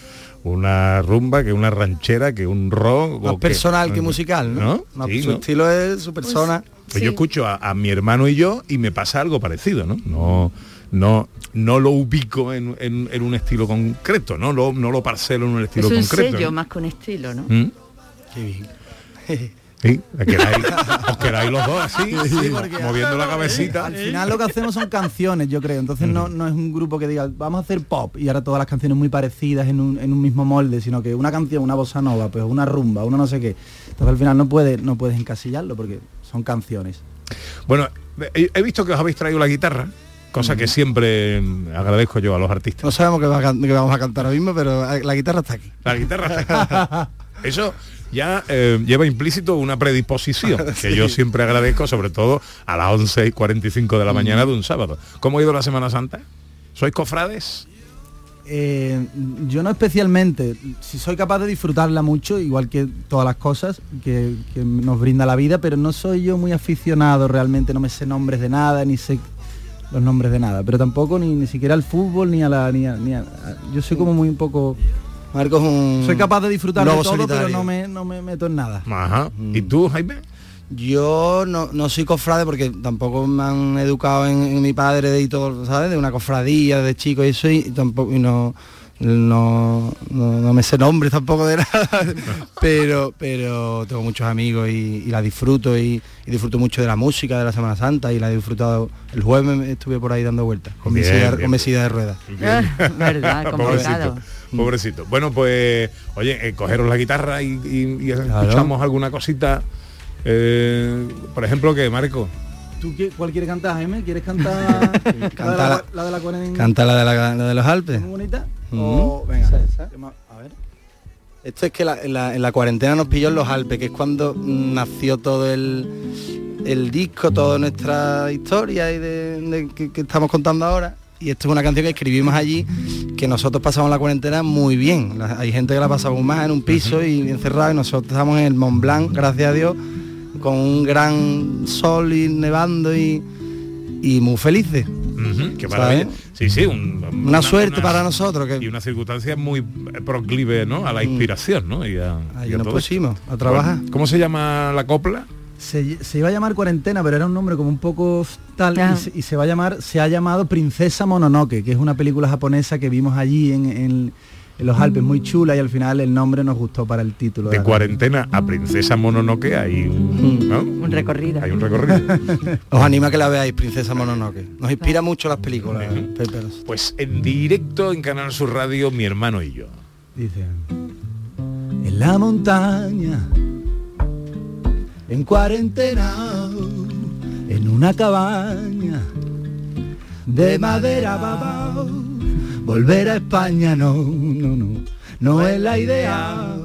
una rumba, que una ranchera, que un rock. Más o personal que musical, ¿no? ¿No? No, Sí, su ¿no? estilo es su persona. Pues yo escucho a, a mi hermano y yo y me pasa algo parecido, ¿no? No, no, no lo ubico en, en- en un estilo concreto, ¿no? Lo, no lo parcelo en un Es estilo un concreto. sello ¿no? más un estilo, ¿no? ¿Mm? Qué bien. *laughs* Sí, os quedáis los dos así, Sí, moviendo la cabecita. Al final lo que hacemos son canciones, yo creo. Entonces no, no es un grupo que diga, vamos a hacer pop y ahora todas las canciones muy parecidas en un, en un mismo molde, sino que una canción, una bossa nova, pues una rumba, uno no sé qué. Entonces al final no puedes, no puedes encasillarlo porque son canciones. Bueno, he, visto que os habéis traído la guitarra, cosa que siempre agradezco yo a los artistas. No sabemos va a qué vamos a cantar ahora mismo, pero eh, la guitarra está aquí. La guitarra está aquí. *laughs* Eso ya eh, lleva implícito una predisposición, *laughs* que yo siempre agradezco, sobre todo a las 11 y 45 de la mañana de un sábado. ¿Cómo ha ido la Semana Santa? ¿Sois cofrades? Eh, yo no especialmente, si soy capaz de disfrutarla mucho, igual que todas las cosas que, que nos brinda la vida, pero no soy yo muy aficionado realmente, no me sé nombres de nada, ni sé los nombres de nada, pero tampoco ni, ni siquiera al fútbol, ni a la... Ni a- ni a- a- yo soy como muy un poco... Marcos es un Soy capaz de disfrutar de todo, pero no me, no me meto en nada. Ajá. ¿Y tú, Jaime? Yo no, no soy cofrade porque tampoco me han educado en, en mi padre y todo, ¿sabes? De una cofradía de chico y eso y, tampoco y no, no, no, no me sé nombres tampoco de *laughs* nada. pero, pero tengo muchos amigos y, y la disfruto y, y disfruto mucho de la música de la Semana Santa y la he disfrutado. El jueves me estuve por ahí dando vueltas con, mi silla, bien, con mi silla de ruedas. Verdad, *laughs* complicado. Pobrecito, pobrecito. Bueno, pues, oye, eh, cogeros la guitarra y, y- y escuchamos alguna cosita. eh, por ejemplo, que Marco. ¿Tú qué, cuál quieres cantar, Jaime? ¿Quieres cantar la, de Canta la, la- la de la cuarenta? Canta la de, la, la de los Alpes. muy bonita? Ujú. O, venga, Esa, esa. a ver. Esto es que la- en, la, en la cuarentena nos pilló en los Alpes, que es cuando mm, nació todo el, el disco, toda nuestra historia y de, de- que, que estamos contando ahora. Y esto es una canción que escribimos allí, que nosotros pasamos la cuarentena muy bien. Hay gente que la pasa aún más en un piso y encerrado y nosotros estamos en el Mont Blanc, gracias a Dios, con un gran sol y nevando y, y muy felices. Qué ¿Sabes? maravilla. Sí, sí, un- Una suerte para nosotros, que- Y una circunstancia muy proclive, ¿no? A la inspiración, ¿no? Y a, Ahí y a nos todo esto. pusimos a trabajar. ¿Cómo se llama la copla? Se, se iba a llamar cuarentena, pero era un nombre como un poco tal Ah. y, se, y se va a llamar, se ha llamado Princesa Mononoke, que es una película japonesa que vimos allí en, en- en los Alpes, muy chula y al final el nombre nos gustó para el título. De la- cuarentena a Princesa Mononoke hay un, ¿no? Un recorrido. Hay un recorrido. *laughs* Os animo a que la veáis, Princesa Mononoke. Nos inspira mucho las películas. Pepe. Pues en directo en Canal Sur Radio, mi hermano y yo. Dice, en la montaña, en cuarentena, en una cabaña de madera babao, volver a España no, no, no, no es la idea,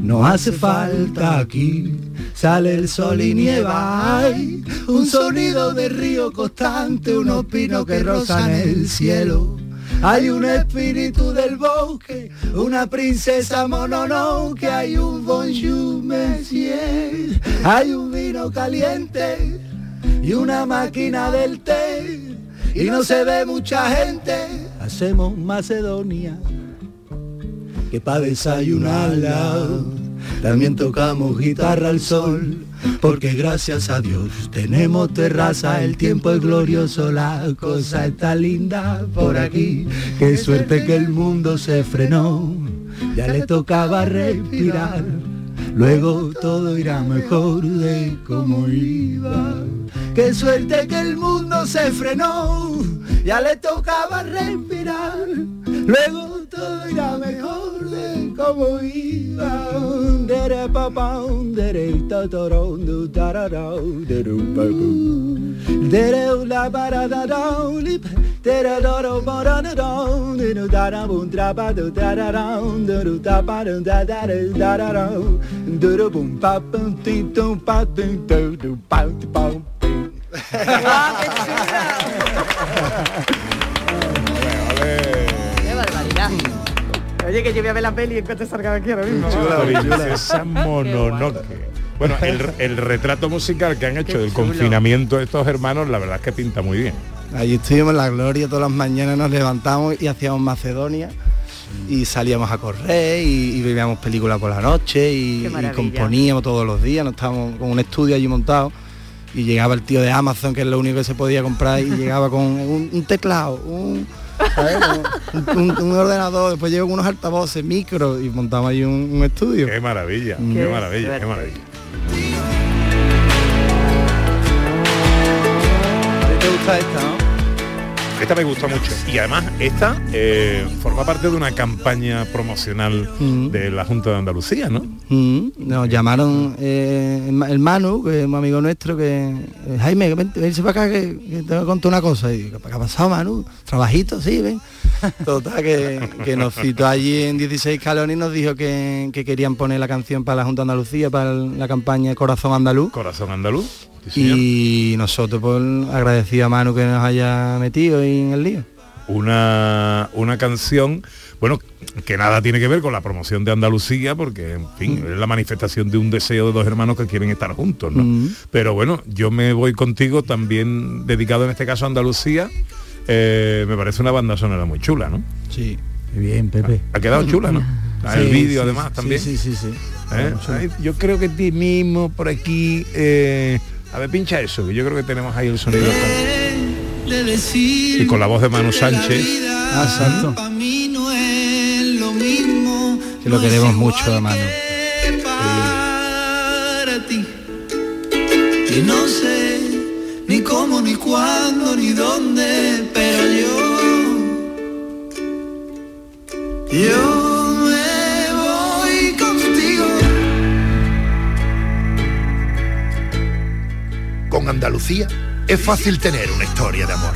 no hace falta aquí. Sale el sol y nieva, hay un sonido de río constante, unos pinos que rozan el cielo. Hay un espíritu del bosque, una princesa mononoke, hay un bonjour monsieur, hay un vino caliente y una máquina del té y no se ve mucha gente. Hacemos Macedonia que para desayunarla también tocamos guitarra al sol. Porque gracias a Dios tenemos terraza, el tiempo es glorioso, la cosa está linda por aquí. Qué suerte que el mundo se frenó, ya le tocaba respirar. Luego todo irá mejor de como iba. Qué suerte que el mundo se frenó, ya le tocaba respirar. Luego todo irá mejor de como iba. Dere pa pa, dere ta ta ra, du ta ra ra, dere pa pa. Dere la da, lip, dere da ro ba ra da da, dere da da bum tra pa du ta ra ra, dere ta pa du da da da da ra ra, dere bum pa pum ti tum pa tum ¡Qué barbaridad! Oye, que yo voy a ver la peli en cuanto salga de aquí ahora mismo. Princesa Mononoke. Bueno, el, el retrato musical que han hecho del confinamiento de estos hermanos, la verdad es que pinta muy bien. Allí estuvimos en la gloria, todas las mañanas nos levantamos y hacíamos Macedonia y salíamos a correr y, y veíamos películas por la noche y, y componíamos todos los días, nos estábamos con un estudio allí montado y llegaba el tío de Amazon, que es lo único que se podía comprar, y *laughs* llegaba con un, un teclado, un, ¿sabes? *laughs* un, un- un ordenador, después llegó con unos altavoces, micro y montamos ahí un, un estudio. Qué maravilla, Mm. qué Qué maravilla, qué suerte. maravilla. ¿Te gusta esta, no? Esta me gusta mucho. Y además, esta eh, forma parte de una campaña promocional Mm. de la Junta de Andalucía, ¿no? Mm, nos llamaron eh, el Ma- el Manu, que es un amigo nuestro, que eh, Jaime, vente, vente para acá que, que te voy a contar una cosa. Y digo, ¿qué ha pasado, Manu? Trabajito, sí, ven. *laughs* Total, que, que nos citó allí en 16 calones y nos dijo que, que querían poner la canción para la Junta de Andalucía, para la campaña Corazón Andaluz. Corazón Andaluz. Sí, y nosotros pues agradecido a Manu que nos haya metido en el lío. Una, una canción, bueno, que nada tiene que ver con la promoción de Andalucía, porque, en fin, es la manifestación de un deseo de dos hermanos que quieren estar juntos, ¿no? Mm. Pero bueno, yo me voy contigo también dedicado en este caso a Andalucía. Eh, me parece una banda sonora muy chula, ¿no? Sí. Bien, Pepe. Ha quedado chula, ¿no? Ah, el Sí, vídeo sí, además sí, también. Sí, sí, sí. ¿Eh? Ay, yo creo que ti mismo por aquí. eh, a ver, pincha eso, que yo creo que tenemos ahí el sonido. Y con la voz de Manu Sánchez. Ah, exacto. para mí no es lo mismo Que lo queremos mucho a Manu. Y no sé ni cómo, ni cuándo, ni dónde, pero yo, yo Con Andalucía es fácil tener una historia de amor.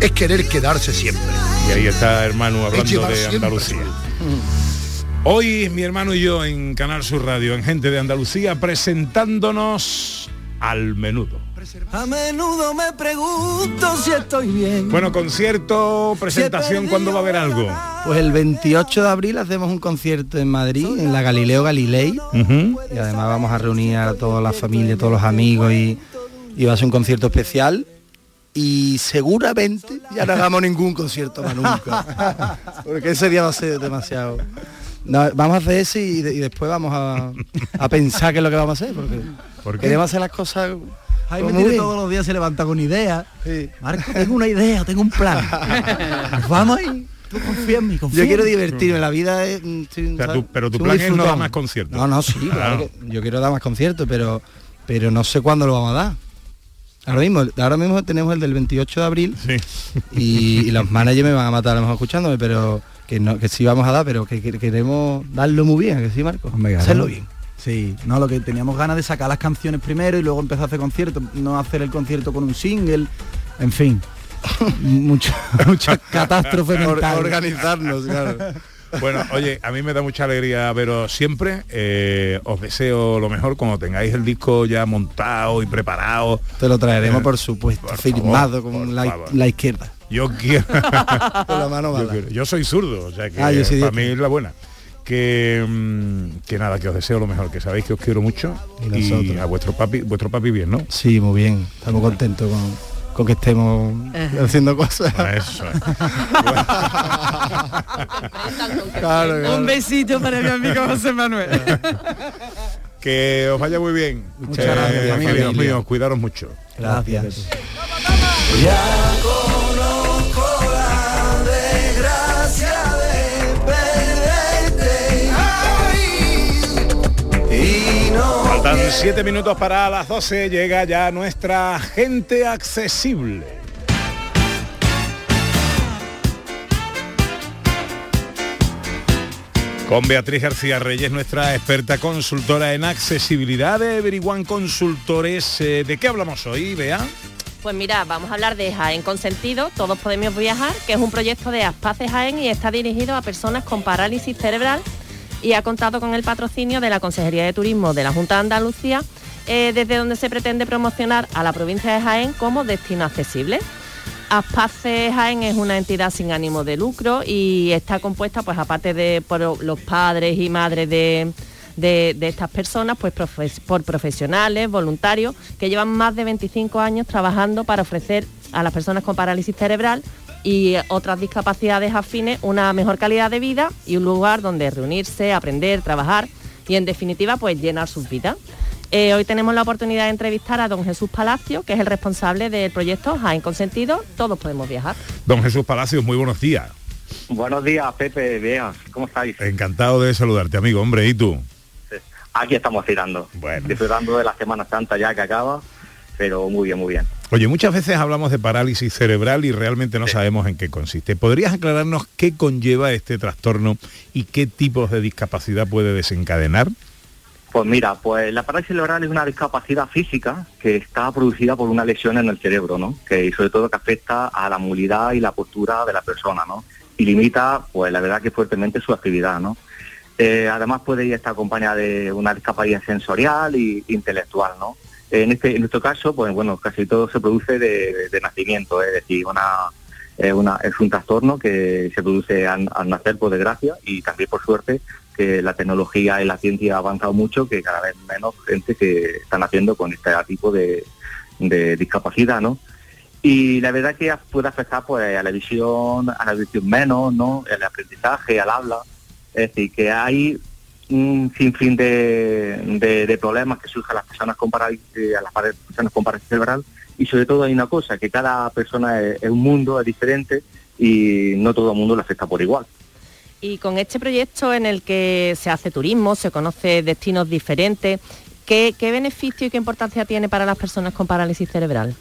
Es querer quedarse siempre. Y ahí está hermano hablando de Andalucía. Hoy mi hermano y yo en Canal Sur Radio, en Gente de Andalucía, presentándonos al menudo. A menudo me pregunto si estoy bien. Bueno, concierto, presentación, ¿cuándo va a haber algo? Pues el 28 de abril hacemos un concierto en Madrid, en la Galileo Galilei. Y además vamos a reunir a toda la familia, todos los amigos y, y va a ser un concierto especial. Y seguramente ya no hagamos ningún concierto más nunca. *laughs* Porque ese día va a ser demasiado. No, vamos a hacer ese y, de- y después vamos a, a pensar qué es lo que vamos a hacer. Porque ¿Por qué? queremos hacer las cosas. Jaime pues, tiene bien. todos los días se levanta con ideas. Marco, tengo una idea, tengo un plan. *laughs* Vamos ahí. Tú confía en mí, confía Yo quiero divertirme, la vida es... mm, estoy- O sea, ¿sabes? tú- pero tu plan es no dar más conciertos. No, no, sí, claro. Claro. que yo quiero dar más conciertos, pero pero no sé cuándo lo vamos a dar. Ahora mismo, ahora mismo tenemos el del 28 de abril y, y los managers me van a matar a lo mejor escuchándome, pero que no, que sí vamos a dar, pero que, que queremos darlo muy bien, que sí, Marco. Hacerlo bien. Sí, no, lo que teníamos ganas de sacar las canciones primero y luego empezar a hacer conciertos, no hacer el concierto con un single, en fin. *laughs* Mucha, mucha *laughs* catástrofe mental. organizarnos, claro. Bueno, oye, a mí me da mucha alegría veros siempre. Eh, os deseo lo mejor cuando tengáis el disco ya montado y preparado. Te lo traeremos, Eh, por supuesto, por firmado favor, con la, la izquierda. Yo quiero. *laughs* Con la mano yo, mala. quiero- yo soy zurdo, o sea que Ah, yo para mí es la buena. Que, mm, que nada, que os deseo lo mejor, que sabéis que os quiero mucho Y a vuestro papi, vuestro papi bien, ¿no? Sí, muy bien. Estamos contentos con, con que estemos haciendo cosas. Eso. Claro, claro. Un besito para mi amigo José Manuel. Que os vaya muy bien. Muchas Eh, gracias, queridos míos, cuidaros mucho. Gracias. Faltan siete minutos para las 12, llega ya nuestra gente accesible. Con Beatriz García Reyes, nuestra experta consultora en accesibilidad de Everyone Consultores. Eh, ¿De qué hablamos hoy, Bea? Pues mira, vamos a hablar de Jaén Consentido, Todos Podemos Viajar, que es un proyecto de Aspace Jaén y está dirigido a personas con parálisis cerebral y ha contado con el patrocinio de la Consejería de Turismo de la Junta de Andalucía, eh, desde donde se pretende promocionar a la provincia de Jaén como destino accesible. Aspace Jaén es una entidad sin ánimo de lucro y está compuesta, pues aparte de por los padres y madres de, de- estas personas, pues por profesionales, voluntarios, que llevan más de 25 años trabajando para ofrecer a las personas con parálisis cerebral y otras discapacidades afines una mejor calidad de vida y un lugar donde reunirse, aprender, trabajar y en definitiva pues llenar sus vidas. Eh, hoy tenemos la oportunidad de entrevistar a don Jesús Palacio, que es el responsable del proyecto Jaén Consentido, todos podemos viajar. Don Jesús Palacios, muy buenos días. Buenos días, Pepe, Bea, ¿cómo estáis? Encantado de saludarte, amigo. Hombre, ¿y tú? Aquí estamos tirando, disfrutando de la Semana Santa ya que acaba, pero muy bien, muy bien. Oye, muchas veces hablamos de parálisis cerebral y realmente no sabemos en qué consiste. ¿Podrías aclararnos qué conlleva este trastorno y qué tipos de discapacidad puede desencadenar? Pues mira, pues la parálisis cerebral es una discapacidad física que está producida por una lesión en el cerebro, ¿no? Que y sobre todo que afecta a la movilidad y la postura de la persona, ¿no? Y limita, pues la verdad que fuertemente su actividad, ¿no? Eh, además puede estar acompañada de una discapacidad sensorial e intelectual, ¿no? En este, en nuestro caso, pues bueno, casi todo se produce de, nacimiento, es decir, una, es, una- es un trastorno que se produce al, nacer por desgracia y también por suerte que la tecnología y la ciencia ha avanzado mucho, que cada vez menos gente que están haciendo con este tipo de, discapacidad, ¿no? Y la verdad que puede afectar pues a la visión, a la visión menos, ¿no? El aprendizaje, al habla. Es decir, que hay un sinfín de, problemas que surgen a las personas con parálisis, a las personas con parálisis cerebral y sobre todo hay una cosa, que cada persona es, un mundo, es diferente y no todo el mundo le afecta por igual. Y con este proyecto en el que se hace turismo, se conoce destinos diferentes, ¿qué, qué beneficio y qué importancia tiene para las personas con parálisis cerebral?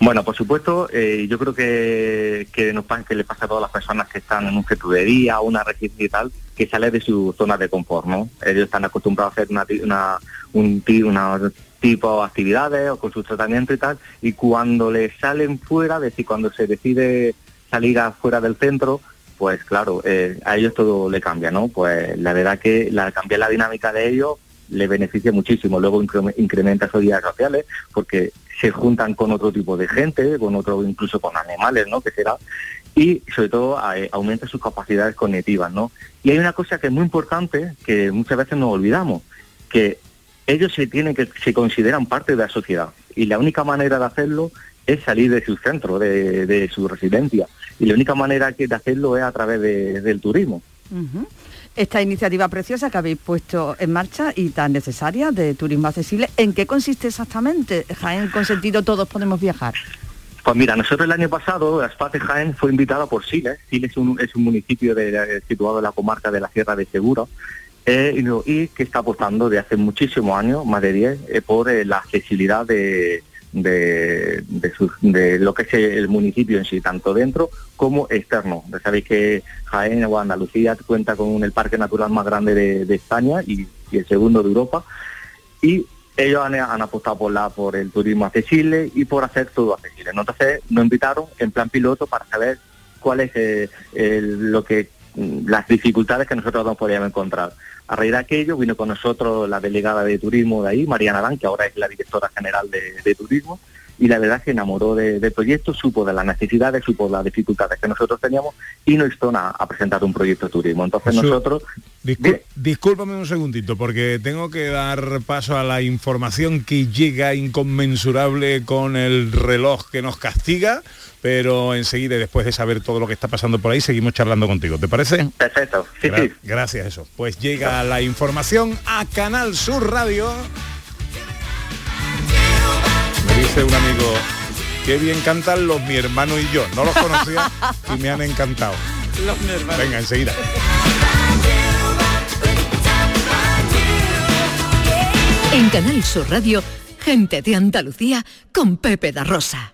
Bueno, por supuesto, eh, yo creo que, que, nos que le pasa a todas las personas que están en un de día, una residencia y tal, que sale de su zona de confort, ¿no? Ellos están acostumbrados a hacer una, una- un una tipo de actividades o con su tratamiento y tal, y cuando le salen fuera, es decir, cuando se decide salir afuera del centro, pues claro, eh, a ellos todo le cambia, ¿no? Pues la verdad que la, cambiar la dinámica de ellos le beneficia muchísimo. Luego incre- incrementa sus días sociales porque se juntan con otro tipo de gente, con otro, incluso con animales, ¿no? Que será. Y sobre todo eh, aumenta sus capacidades cognitivas, ¿no? Y hay una cosa que es muy importante que muchas veces nos olvidamos, que ellos se tienen que se consideran parte de la sociedad y la única manera de hacerlo es salir de su centro, de, de su residencia. Y la única manera que de hacerlo es a través de- del turismo. Esta iniciativa preciosa que habéis puesto en marcha y tan necesaria de turismo accesible, ¿en qué consiste exactamente? Jaén Consentido Todos Podemos Viajar. Pues mira, nosotros el año pasado, Aspate Jaén fue invitada por Siles. Siles es un, municipio de- de- situado en la comarca de la Sierra de Segura eh, y que está apostando de hace muchísimos años, más de 10, eh, por eh, la accesibilidad de, de, de de lo que es el municipio en sí, tanto dentro como externo. Ya sabéis que Jaén o Andalucía cuenta con el parque natural más grande de, España y, el segundo de Europa y ellos han, apostado por la por el turismo accesible y por hacer todo accesible. Entonces nos invitaron en plan piloto para saber cuál es eh, lo que mm, las dificultades que nosotros nos podíamos encontrar. A raíz de aquello vino con nosotros la delegada de turismo de ahí, Mariana Arán, que ahora es la directora general de, de turismo, y la verdad es que enamoró de- del proyecto, supo de las necesidades, supo de las dificultades que nosotros teníamos y nos hizo a, a presentar un proyecto de turismo. Entonces nosotros... Discúlpame un segundito, porque tengo que dar paso a la información que llega inconmensurable con el reloj que nos castiga, pero enseguida, después de saber todo lo que está pasando por ahí, seguimos charlando contigo. ¿Te parece? Perfecto, sí, Gra- sí. Gracias, eso. Pues llega la información a Canal Sur Radio. Me dice un amigo, qué bien cantan los mi hermano y yo. No los conocía *laughs* y me han encantado. Venga, enseguida. En Canal Sur Radio, gente de Andalucía con Pepe da Rosa.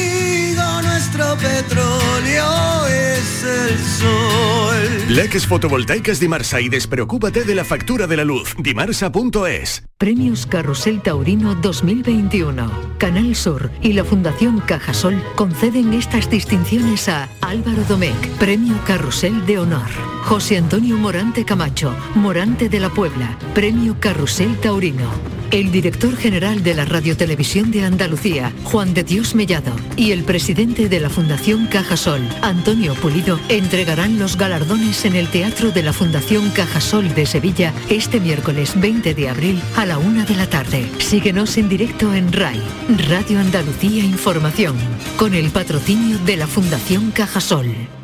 nuestro petróleo es el sol. Leques fotovoltaicas Dimarsa y despreocúpate de la factura de la luz. Dimarsa.es. Premios Carrusel Taurino 2021. Canal Sur y la Fundación Cajasol conceden estas distinciones a Álvaro Domecq, Premio Carrusel de Honor. José Antonio Morante Camacho, Morante de la Puebla, Premio Carrusel Taurino. El director general de la Radiotelevisión de Andalucía, Juan de Dios Mellado, y el presidente de la Fundación Cajasol, Antonio Pulido, entregarán los galardones en el Teatro de la Fundación Cajasol de Sevilla este miércoles 20 de abril a la una de la tarde. Síguenos en directo en RAI, Radio Andalucía Información, con el patrocinio de la Fundación Cajasol.